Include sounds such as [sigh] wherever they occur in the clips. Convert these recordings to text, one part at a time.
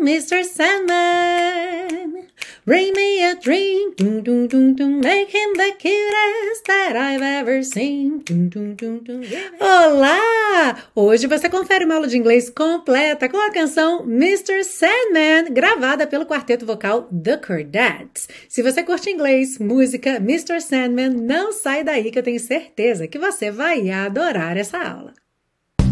Mr. Sandman Bring me a dream Make him the cutest that I've ever seen Olá! Hoje você confere uma aula de inglês completa com a canção Mr. Sandman, gravada pelo quarteto vocal The Chordettes. Se você curte inglês, música, Mr. Sandman, não sai daí que eu tenho certeza que você vai adorar essa aula.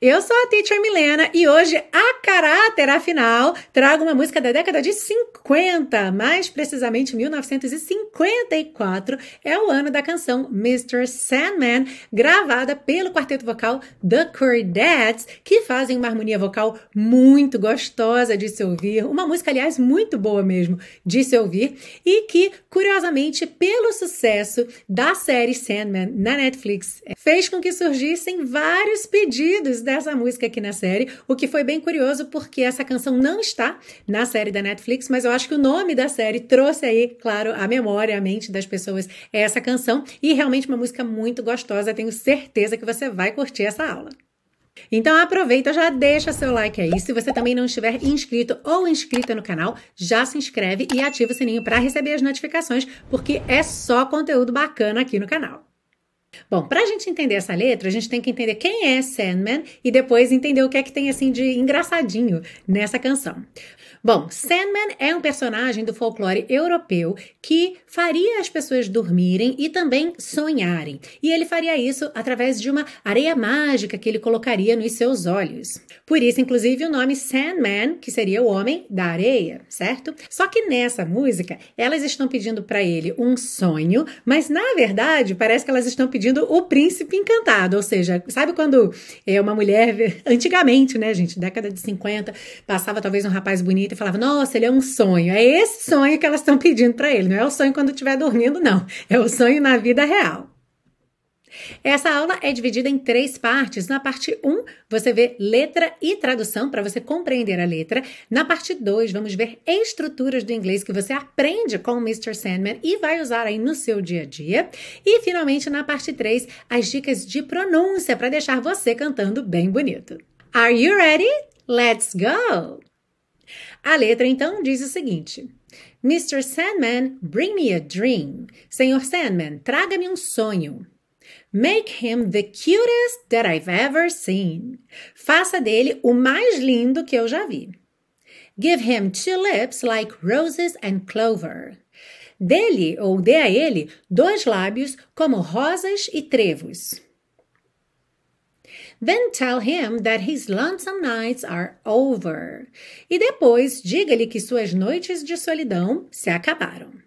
Eu sou a Teacher Milena e hoje, a caráter afinal, trago uma música da década de 50, mais precisamente 1954, é o ano da canção Mr. Sandman, gravada pelo quarteto vocal The Chordettes, que fazem uma harmonia vocal muito gostosa de se ouvir, uma música, aliás, muito boa mesmo de se ouvir, e que, curiosamente, pelo sucesso da série Sandman na Netflix, fez com que surgissem vários pedidos dessa música aqui na série, o que foi bem curioso porque essa canção não está na série da Netflix, mas eu acho que o nome da série trouxe aí, claro, a memória, a mente das pessoas essa canção e realmente uma música muito gostosa. Tenho certeza que você vai curtir essa aula. Então aproveita, já deixa seu like aí. Se você também não estiver inscrito ou inscrita no canal, já se inscreve e ativa o sininho para receber as notificações, porque é só conteúdo bacana aqui no canal. Bom, para a gente entender essa letra, a gente tem que entender quem é Sandman e depois entender o que é que tem assim de engraçadinho nessa canção. Bom, Sandman é um personagem do folclore europeu que faria as pessoas dormirem e também sonharem. E ele faria isso através de uma areia mágica que ele colocaria nos seus olhos. Por isso, inclusive, o nome Sandman, que seria o homem da areia, certo? Só que nessa música, elas estão pedindo para ele um sonho, mas na verdade, parece que elas estão pedindo o príncipe encantado, ou seja, sabe quando é uma mulher [laughs] antigamente, né, gente, década de 50, passava talvez um rapaz bonito e falava: Nossa, ele é um sonho. É esse sonho que elas estão pedindo para ele. Não é o sonho quando estiver dormindo, não. É o sonho na vida real. Essa aula é dividida em três partes. Na parte 1, um, você vê letra e tradução para você compreender a letra. Na parte 2, vamos ver estruturas do inglês que você aprende com o Mr. Sandman e vai usar aí no seu dia a dia. E finalmente, na parte 3, as dicas de pronúncia para deixar você cantando bem bonito. Are you ready? Let's go! A letra então diz o seguinte: Mr. Sandman, bring me a dream. Senhor Sandman, traga-me um sonho. Make him the cutest that I've ever seen. Faça dele o mais lindo que eu já vi. Give him two lips like roses and clover. Dele ou dê a ele dois lábios como rosas e trevos. Then tell him that his lonesome nights are over. E depois diga-lhe que suas noites de solidão se acabaram.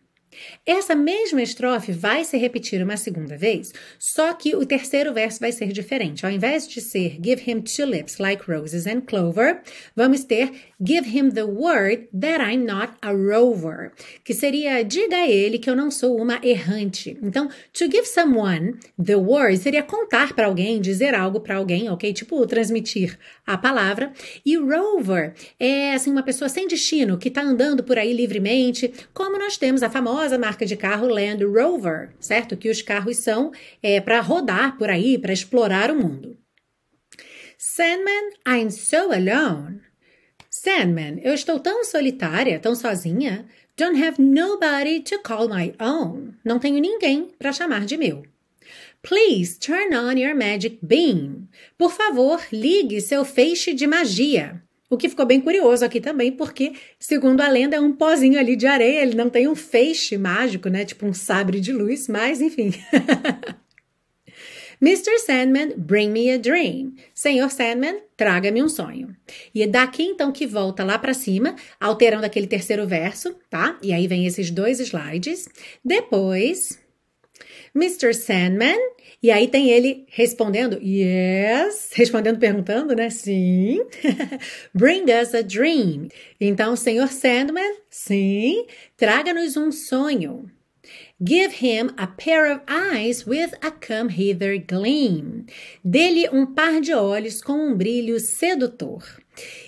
Essa mesma estrofe vai se repetir uma segunda vez, só que o terceiro verso vai ser diferente. Ao invés de ser Give him two lips like roses and clover, vamos ter Give him the word that I'm not a rover, que seria diga a ele que eu não sou uma errante. Então, to give someone the word seria contar para alguém, dizer algo para alguém, ok? Tipo, transmitir a palavra. E rover é assim uma pessoa sem destino que está andando por aí livremente, como nós temos a famosa marca de carro Land Rover, certo? Que os carros são é, para rodar por aí, para explorar o mundo. Sandman, I'm so alone. Sandman, eu estou tão solitária, tão sozinha. Don't have nobody to call my own. Não tenho ninguém para chamar de meu. Please turn on your magic beam. Por favor, ligue seu feixe de magia. O que ficou bem curioso aqui também, porque, segundo a lenda, é um pozinho ali de areia, ele não tem um feixe mágico, né? Tipo um sabre de luz, mas enfim. [laughs] Mr. Sandman, bring me a dream. Senhor Sandman, traga-me um sonho. E é daqui então que volta lá para cima, alterando aquele terceiro verso, tá? E aí vem esses dois slides. Depois, Mr. Sandman, e aí tem ele respondendo, yes, [laughs] respondendo, perguntando, né? Sim. [laughs] Bring us a dream. Então, Senhor Sandman, sim, traga-nos um sonho. Give him a pair of eyes with a come hither gleam. Dê-lhe um par de olhos com um brilho sedutor.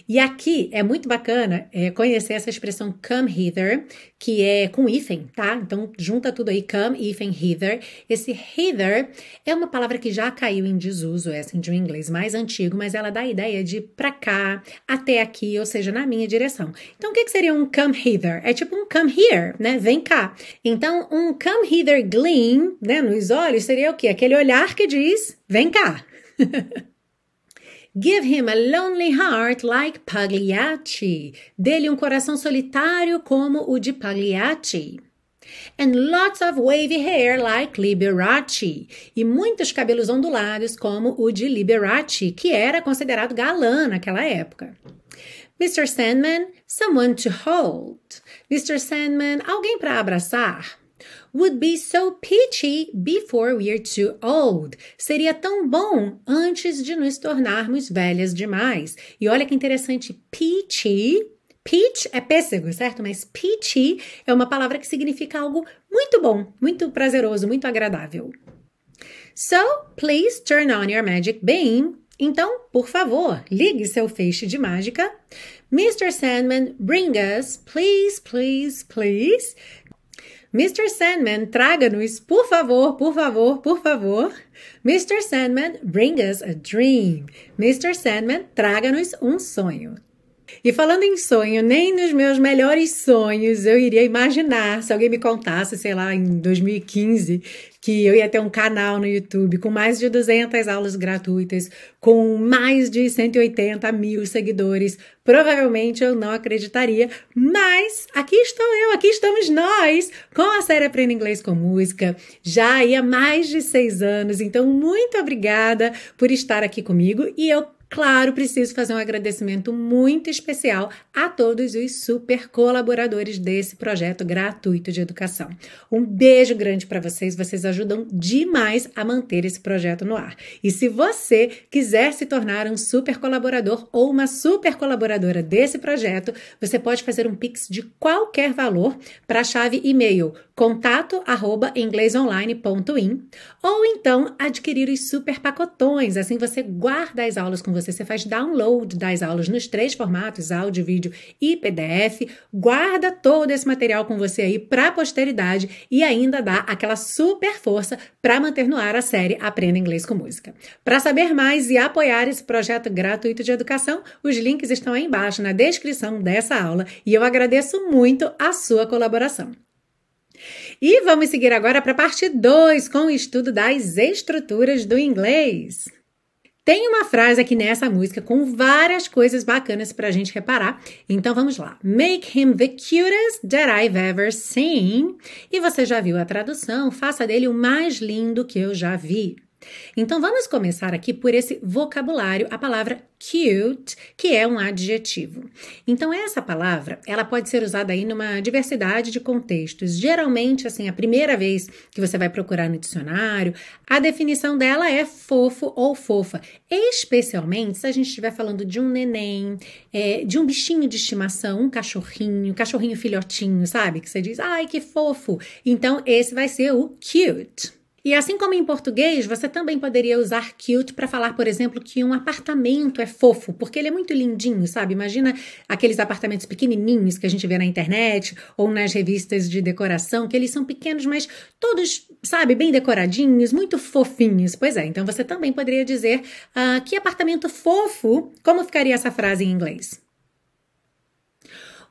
E aqui é muito bacana é, conhecer essa expressão come hither, que é com hífen, tá? Então junta tudo aí, come, hífen, hither. Esse hither é uma palavra que já caiu em desuso, assim, de um inglês mais antigo, mas ela dá a ideia de pra cá, até aqui, ou seja, na minha direção. Então o que, que seria um come hither? É tipo um come here, né? Vem cá. Então um come hither gleam, né, nos olhos, seria o quê? Aquele olhar que diz, vem cá. [laughs] Give him a lonely heart like Pagliacci. Dê-lhe um coração solitário como o de Pagliacci. And lots of wavy hair like Liberace. E muitos cabelos ondulados como o de Liberace, que era considerado galã naquela época. Mr. Sandman, someone to hold. Mr. Sandman, alguém para abraçar would be so peachy before we're too old. Seria tão bom antes de nos tornarmos velhas demais. E olha que interessante, peachy. Peach é pêssego, certo? Mas peachy é uma palavra que significa algo muito bom, muito prazeroso, muito agradável. So, please turn on your magic beam. Então, por favor, ligue seu feixe de mágica. Mr. Sandman, bring us, please, please, please, Mr. Sandman, traga-nos, por favor, por favor, por favor. Mr. Sandman, bring us a dream. Mr. Sandman, traga-nos um sonho. E falando em sonho, nem nos meus melhores sonhos eu iria imaginar se alguém me contasse, sei lá, em 2015, que eu ia ter um canal no YouTube com mais de 200 aulas gratuitas, com mais de 180 mil seguidores. Provavelmente eu não acreditaria, mas aqui estou eu, aqui estamos nós, com a série Aprenda Inglês com Música, já há mais de seis anos. Então, muito obrigada por estar aqui comigo e eu Claro, preciso fazer um agradecimento muito especial a todos os super colaboradores desse projeto gratuito de educação. Um beijo grande para vocês, vocês ajudam demais a manter esse projeto no ar. E se você quiser se tornar um super colaborador ou uma super colaboradora desse projeto, você pode fazer um pix de qualquer valor para a chave e-mail contato@inglesonline.in ou então adquirir os super pacotões, assim você guarda as aulas com você, você faz download das aulas nos três formatos, áudio, vídeo e PDF, guarda todo esse material com você aí para a posteridade e ainda dá aquela super força para manter no ar a série Aprenda Inglês com Música. Para saber mais e apoiar esse projeto gratuito de educação, os links estão aí embaixo na descrição dessa aula e eu agradeço muito a sua colaboração. E vamos seguir agora para a parte 2 com o estudo das estruturas do inglês. Tem uma frase aqui nessa música com várias coisas bacanas para a gente reparar. Então vamos lá. Make him the cutest that I've ever seen. E você já viu a tradução? Faça dele o mais lindo que eu já vi. Então vamos começar aqui por esse vocabulário, a palavra cute, que é um adjetivo. Então essa palavra, ela pode ser usada aí numa diversidade de contextos. Geralmente, assim, a primeira vez que você vai procurar no dicionário, a definição dela é fofo ou fofa, especialmente se a gente estiver falando de um neném, é, de um bichinho de estimação, um cachorrinho, cachorrinho filhotinho, sabe? Que você diz, ai que fofo. Então esse vai ser o cute. E assim como em português, você também poderia usar cute para falar, por exemplo, que um apartamento é fofo, porque ele é muito lindinho, sabe? Imagina aqueles apartamentos pequenininhos que a gente vê na internet ou nas revistas de decoração, que eles são pequenos, mas todos, sabe, bem decoradinhos, muito fofinhos. Pois é, então você também poderia dizer uh, que apartamento fofo, como ficaria essa frase em inglês?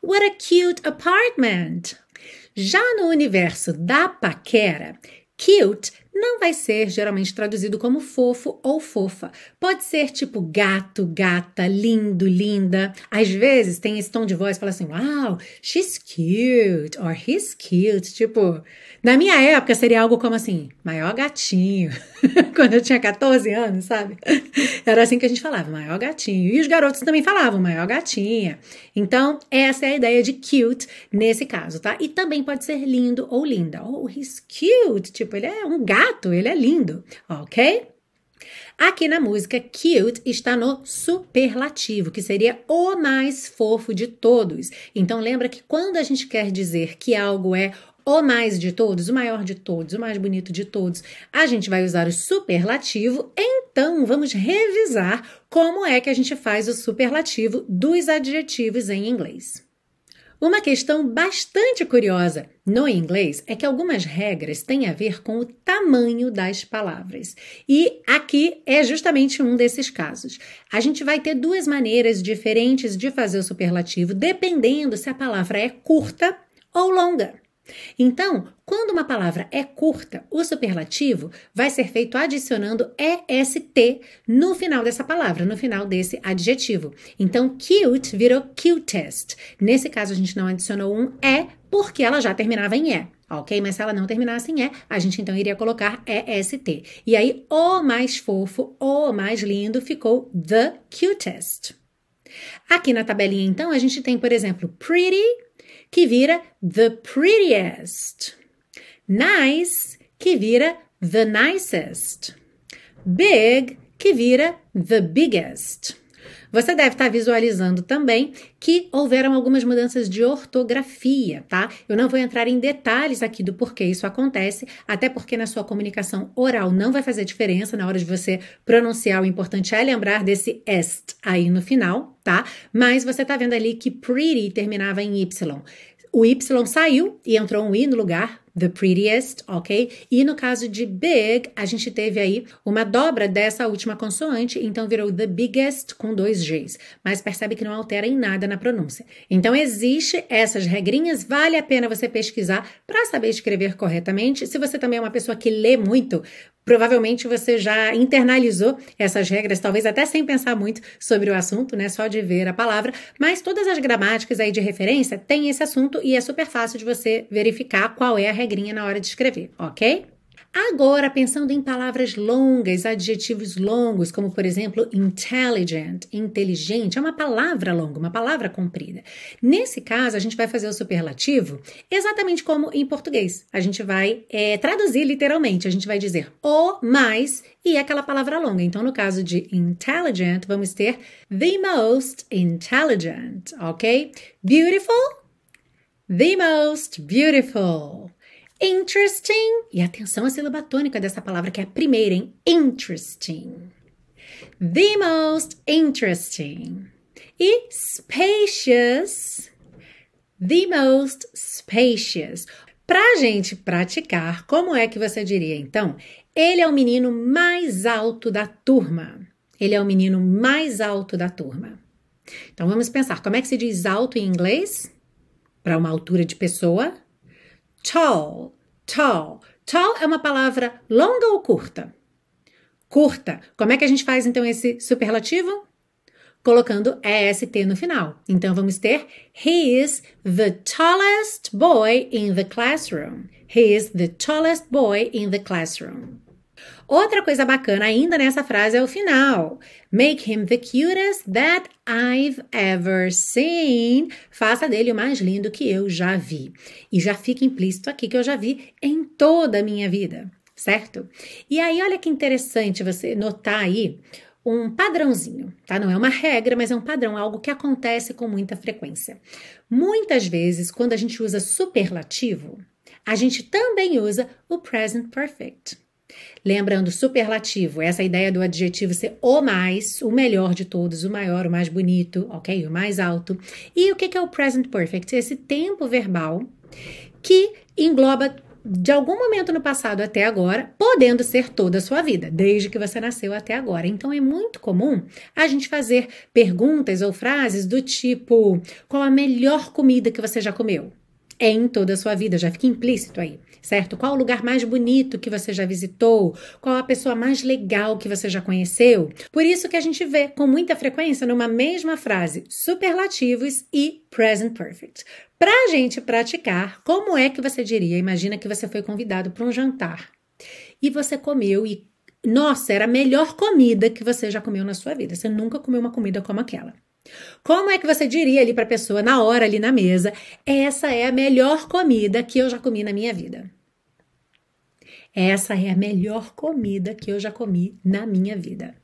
What a cute apartment! Já no universo da paquera, Cute não vai ser geralmente traduzido como fofo ou fofa. Pode ser tipo gato, gata, lindo, linda. Às vezes tem esse tom de voz, fala assim: Wow, she's cute, or he's cute. Tipo, na minha época seria algo como assim: maior gatinho. [laughs] Quando eu tinha 14 anos, sabe? Era assim que a gente falava: maior gatinho. E os garotos também falavam: maior gatinha. Então, essa é a ideia de cute nesse caso, tá? E também pode ser lindo ou linda. Oh, he's cute. Tipo, ele é um gato gato, ele é lindo, ok? Aqui na música, cute está no superlativo, que seria o mais fofo de todos. Então lembra que quando a gente quer dizer que algo é o mais de todos, o maior de todos, o mais bonito de todos, a gente vai usar o superlativo. Então, vamos revisar como é que a gente faz o superlativo dos adjetivos em inglês. Uma questão bastante curiosa no inglês é que algumas regras têm a ver com o tamanho das palavras. E aqui é justamente um desses casos. A gente vai ter duas maneiras diferentes de fazer o superlativo, dependendo se a palavra é curta ou longa. Então, quando uma palavra é curta, o superlativo vai ser feito adicionando EST no final dessa palavra, no final desse adjetivo. Então, cute virou cutest. Nesse caso, a gente não adicionou um E porque ela já terminava em E. Ok? Mas se ela não terminasse em E, a gente então iria colocar EST. E aí, o mais fofo, o mais lindo ficou the cutest. Aqui na tabelinha, então, a gente tem, por exemplo, pretty que vira the prettiest. Nice, que vira the nicest. Big, que vira the biggest. Você deve estar visualizando também que houveram algumas mudanças de ortografia, tá? Eu não vou entrar em detalhes aqui do porquê isso acontece, até porque na sua comunicação oral não vai fazer diferença na hora de você pronunciar. O importante é lembrar desse est aí no final, tá? Mas você tá vendo ali que pretty terminava em y. O Y saiu e entrou um I no lugar, the prettiest, ok? E no caso de big, a gente teve aí uma dobra dessa última consoante, então virou the biggest com dois Gs. Mas percebe que não altera em nada na pronúncia. Então, existe essas regrinhas, vale a pena você pesquisar para saber escrever corretamente. Se você também é uma pessoa que lê muito, Provavelmente você já internalizou essas regras, talvez até sem pensar muito sobre o assunto, né? Só de ver a palavra. Mas todas as gramáticas aí de referência têm esse assunto e é super fácil de você verificar qual é a regrinha na hora de escrever, ok? Agora, pensando em palavras longas, adjetivos longos, como por exemplo intelligent, inteligente, é uma palavra longa, uma palavra comprida. Nesse caso, a gente vai fazer o superlativo exatamente como em português. A gente vai é, traduzir literalmente, a gente vai dizer o mais e aquela palavra longa. Então, no caso de intelligent, vamos ter the most intelligent, ok? Beautiful, the most beautiful. Interesting. E atenção à sílaba tônica dessa palavra, que é a primeira, hein? Interesting. The most interesting. E spacious. The most spacious. Para a gente praticar, como é que você diria então? Ele é o menino mais alto da turma. Ele é o menino mais alto da turma. Então vamos pensar, como é que se diz alto em inglês? Para uma altura de pessoa? Tall, tall. Tall é uma palavra longa ou curta? Curta. Como é que a gente faz então esse superlativo? Colocando EST no final. Então vamos ter He is the tallest boy in the classroom. He is the tallest boy in the classroom. Outra coisa bacana ainda nessa frase é o final. Make him the cutest that I've ever seen. Faça dele o mais lindo que eu já vi. E já fica implícito aqui que eu já vi em toda a minha vida, certo? E aí, olha que interessante você notar aí um padrãozinho, tá? Não é uma regra, mas é um padrão, algo que acontece com muita frequência. Muitas vezes, quando a gente usa superlativo, a gente também usa o present perfect. Lembrando, superlativo, essa ideia do adjetivo ser o mais, o melhor de todos, o maior, o mais bonito, ok? O mais alto. E o que é o present perfect? Esse tempo verbal que engloba de algum momento no passado até agora, podendo ser toda a sua vida, desde que você nasceu até agora. Então é muito comum a gente fazer perguntas ou frases do tipo: qual a melhor comida que você já comeu? É em toda a sua vida, já fica implícito aí certo? Qual o lugar mais bonito que você já visitou? Qual a pessoa mais legal que você já conheceu? Por isso que a gente vê com muita frequência numa mesma frase superlativos e present perfect. Para a gente praticar, como é que você diria? Imagina que você foi convidado para um jantar e você comeu e nossa, era a melhor comida que você já comeu na sua vida. Você nunca comeu uma comida como aquela. Como é que você diria ali para a pessoa na hora ali na mesa? Essa é a melhor comida que eu já comi na minha vida. Essa é a melhor comida que eu já comi na minha vida.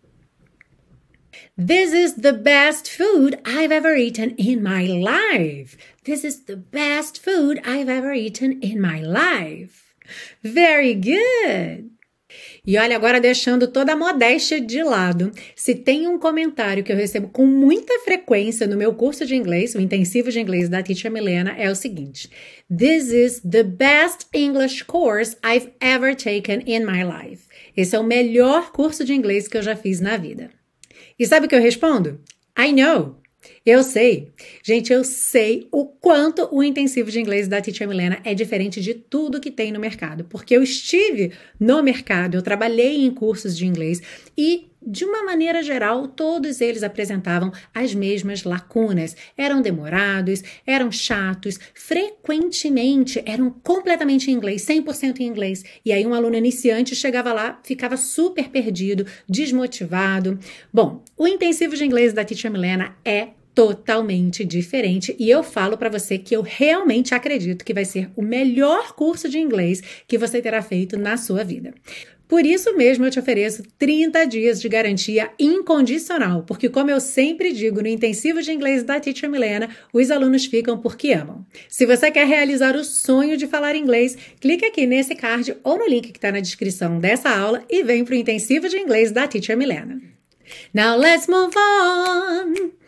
This is the best food I've ever eaten in my life. This is the best food I've ever eaten in my life. Very good. E olha, agora deixando toda a modéstia de lado, se tem um comentário que eu recebo com muita frequência no meu curso de inglês, o intensivo de inglês da Teacher Milena, é o seguinte: This is the best English course I've ever taken in my life. Esse é o melhor curso de inglês que eu já fiz na vida. E sabe o que eu respondo? I know. Eu sei. Gente, eu sei o quanto o intensivo de inglês da Teacher Milena é diferente de tudo que tem no mercado, porque eu estive no mercado, eu trabalhei em cursos de inglês e de uma maneira geral, todos eles apresentavam as mesmas lacunas. Eram demorados, eram chatos, frequentemente eram completamente em inglês, 100% em inglês. E aí um aluno iniciante chegava lá, ficava super perdido, desmotivado. Bom, o intensivo de inglês da Teacher Milena é totalmente diferente e eu falo para você que eu realmente acredito que vai ser o melhor curso de inglês que você terá feito na sua vida. Por isso mesmo eu te ofereço 30 dias de garantia incondicional, porque como eu sempre digo no intensivo de inglês da Teacher Milena, os alunos ficam porque amam. Se você quer realizar o sonho de falar inglês, clique aqui nesse card ou no link que está na descrição dessa aula e vem para o intensivo de inglês da Teacher Milena. Now let's move on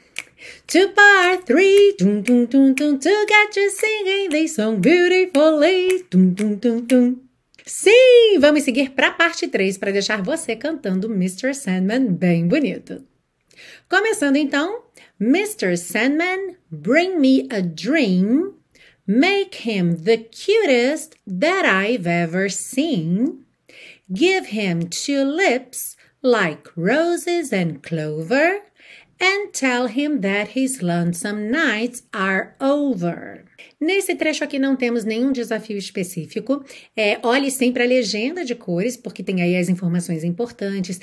to part three. To get you singing this song beautifully. Sim, vamos seguir para a parte 3 para deixar você cantando Mr. Sandman bem bonito. Começando então, Mr. Sandman, bring me a dream. Make him the cutest that I've ever seen. Give him two lips like roses and clover. And tell him that his lonesome nights are over. Nesse trecho aqui não temos nenhum desafio específico. É, olhe sempre a legenda de cores, porque tem aí as informações importantes.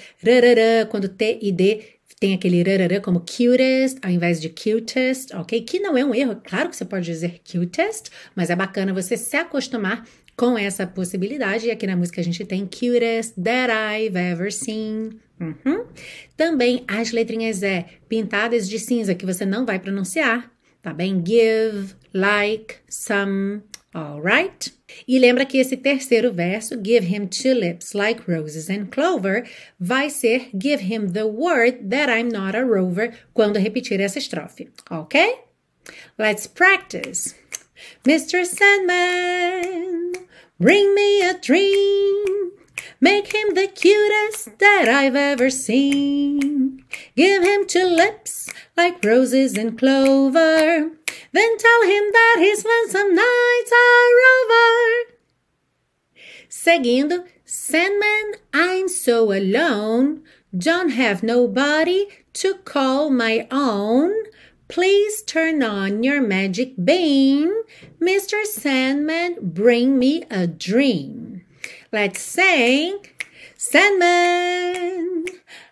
Quando T e D tem aquele como cutest ao invés de cutest, ok? Que não é um erro. Claro que você pode dizer cutest, mas é bacana você se acostumar com essa possibilidade. E aqui na música a gente tem cutest that I've ever seen. Uhum. Também as letrinhas E pintadas de cinza que você não vai pronunciar tá bem? Give, like, some, alright? E lembra que esse terceiro verso, give him two lips like roses and clover, vai ser give him the word that I'm not a rover quando repetir essa estrofe, ok? Let's practice. Mr. Sandman, bring me a dream. Make him the cutest that I've ever seen. Give him two lips like roses and clover. Then tell him that his lonesome nights are over. Seguindo, Sandman, I'm so alone. Don't have nobody to call my own. Please turn on your magic beam. Mr. Sandman, bring me a dream. Let's sing. Sandman,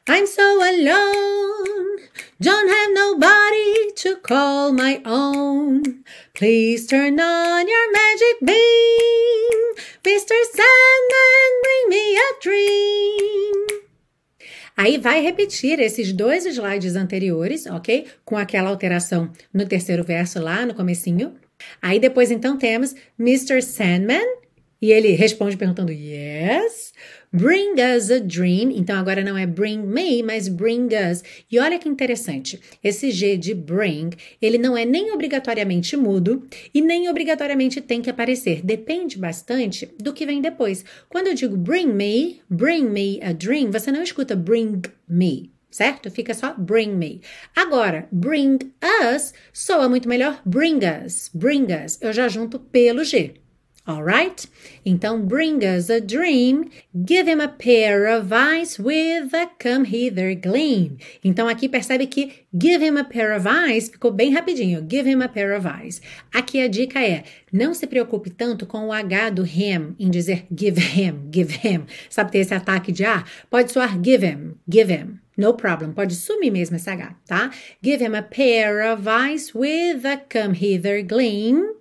I'm so alone. Don't have nobody to call my own. Please turn on your magic beam. Mr. Sandman, bring me a dream. Aí vai repetir esses dois slides anteriores, ok? Com aquela alteração no terceiro verso lá no comecinho. Aí depois então temos Mr. Sandman e ele responde perguntando yes. Bring us a dream. Então agora não é bring me, mas bring us. E olha que interessante. Esse G de bring, ele não é nem obrigatoriamente mudo e nem obrigatoriamente tem que aparecer. Depende bastante do que vem depois. Quando eu digo bring me, bring me a dream, você não escuta bring me certo? Fica só bring me. Agora, bring us soa muito melhor bring us, bring us. Eu já junto pelo G. Alright? Então, bring us a dream, give him a pair of eyes with a come hither gleam. Então, aqui percebe que give him a pair of eyes ficou bem rapidinho. Give him a pair of eyes. Aqui a dica é: não se preocupe tanto com o H do him em dizer give him, give him. Sabe ter esse ataque de ar? Pode soar give him, give him. No problem. Pode sumir mesmo esse H, tá? Give him a pair of eyes with a come hither gleam.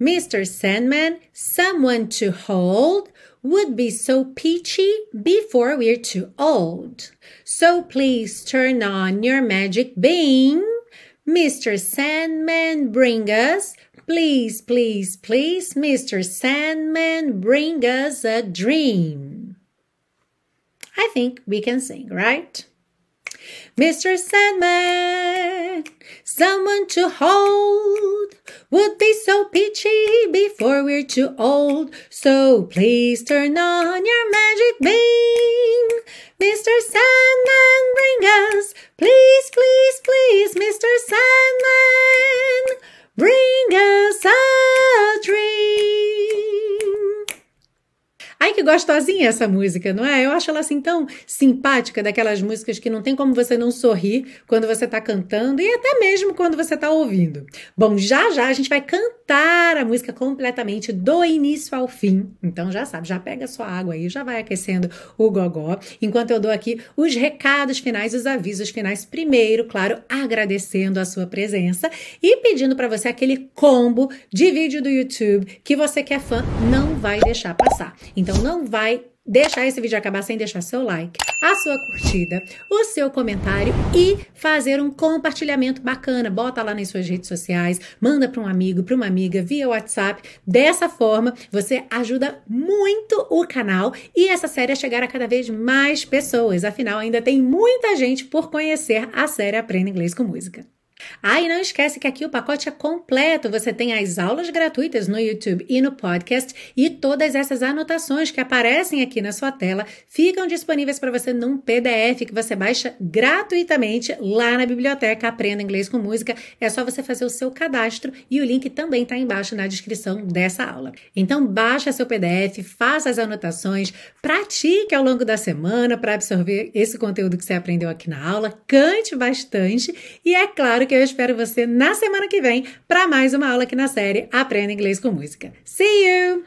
Mr. Sandman, someone to hold would be so peachy before we're too old. So please turn on your magic beam. Mr. Sandman, bring us, please, please, please, Mr. Sandman, bring us a dream. I think we can sing, right? Mr. Sandman, someone to hold would be so peachy before we're too old. So please turn on your magic beam. Mr. Sandman, bring us, please, please, please, Mr. Sandman, bring us a dream. Ai, que gostosinha essa música, não é? Eu acho ela assim tão simpática, daquelas músicas que não tem como você não sorrir quando você tá cantando e até mesmo quando você tá ouvindo. Bom, já já a gente vai cantar a música completamente do início ao fim. Então já sabe, já pega sua água aí, já vai aquecendo o gogó, enquanto eu dou aqui os recados finais, os avisos finais. Primeiro, claro, agradecendo a sua presença e pedindo para você aquele combo de vídeo do YouTube que você que é fã não vai deixar passar. Então não vai deixar esse vídeo acabar sem deixar seu like, a sua curtida, o seu comentário e fazer um compartilhamento bacana. Bota lá nas suas redes sociais, manda para um amigo, para uma amiga via WhatsApp. Dessa forma, você ajuda muito o canal e essa série a chegar a cada vez mais pessoas. Afinal, ainda tem muita gente por conhecer a série Aprenda Inglês com Música. Ah, e não esquece que aqui o pacote é completo. Você tem as aulas gratuitas no YouTube e no podcast e todas essas anotações que aparecem aqui na sua tela ficam disponíveis para você num PDF que você baixa gratuitamente lá na biblioteca Aprenda Inglês com Música. É só você fazer o seu cadastro e o link também está embaixo na descrição dessa aula. Então baixa seu PDF, faça as anotações, pratique ao longo da semana para absorver esse conteúdo que você aprendeu aqui na aula, cante bastante e é claro que eu espero você na semana que vem para mais uma aula aqui na série Aprenda Inglês com Música. See you!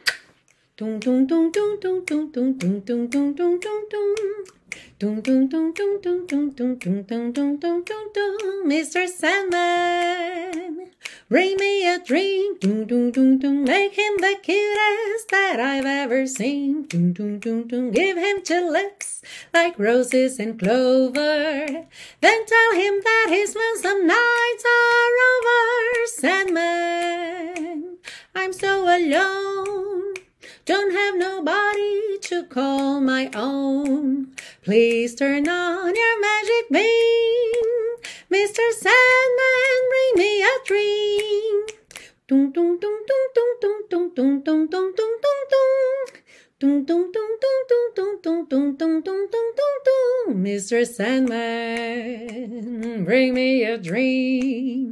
Tum tum tum tum tum tum tum tum tum tum tum tum tum Dum dum dum dum dum dum dum dum dum dum dum dum dum Mr. Sandman Bring me a dream. Dum dum dum dum Make him the cutest that I've ever seen. Dum dum dum dum Give him tulips like roses and clover. Then tell him that his lonesome nights are over. Sandman I'm so alone don't have nobody to call my own. Please turn on your magic beam. Mr. Sandman, bring me a dream. Dum dum dum dum dum dum dum dum dum dum dum dum dum. Dum dum dum dum dum dum dum dum dum dum dum dum. Mr. Sandman, bring me a dream.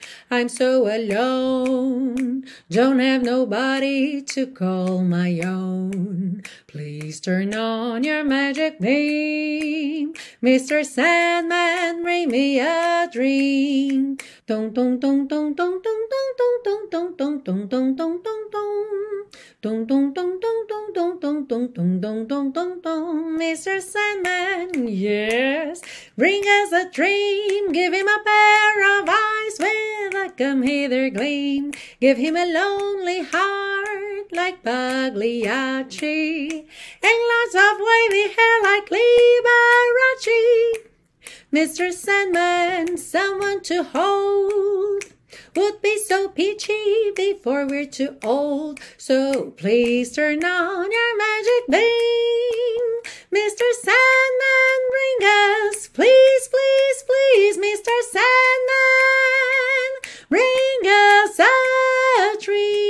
I'm so alone. Don't have nobody to call my own. Please turn on your magic beam. Mr. Sandman, bring me a dream. Dong dong dong dong dong dong dong dong dong dong dong dong dong dong dong. Dong dong dong dong dong dong dong dong dong dong dong dong. Mr. Sandman, yes, bring us a dream. Give him a pair of eyes with come hither gleam. Give him a lonely heart like Pagliacci, and lots of wavy hair like Liberace. Mr. Sandman, someone to hold would be so peachy before we're too old. So please turn on your magic beam. Mr. Sandman, bring us, please, please, please, Mr. Sandman. Ring us a tree.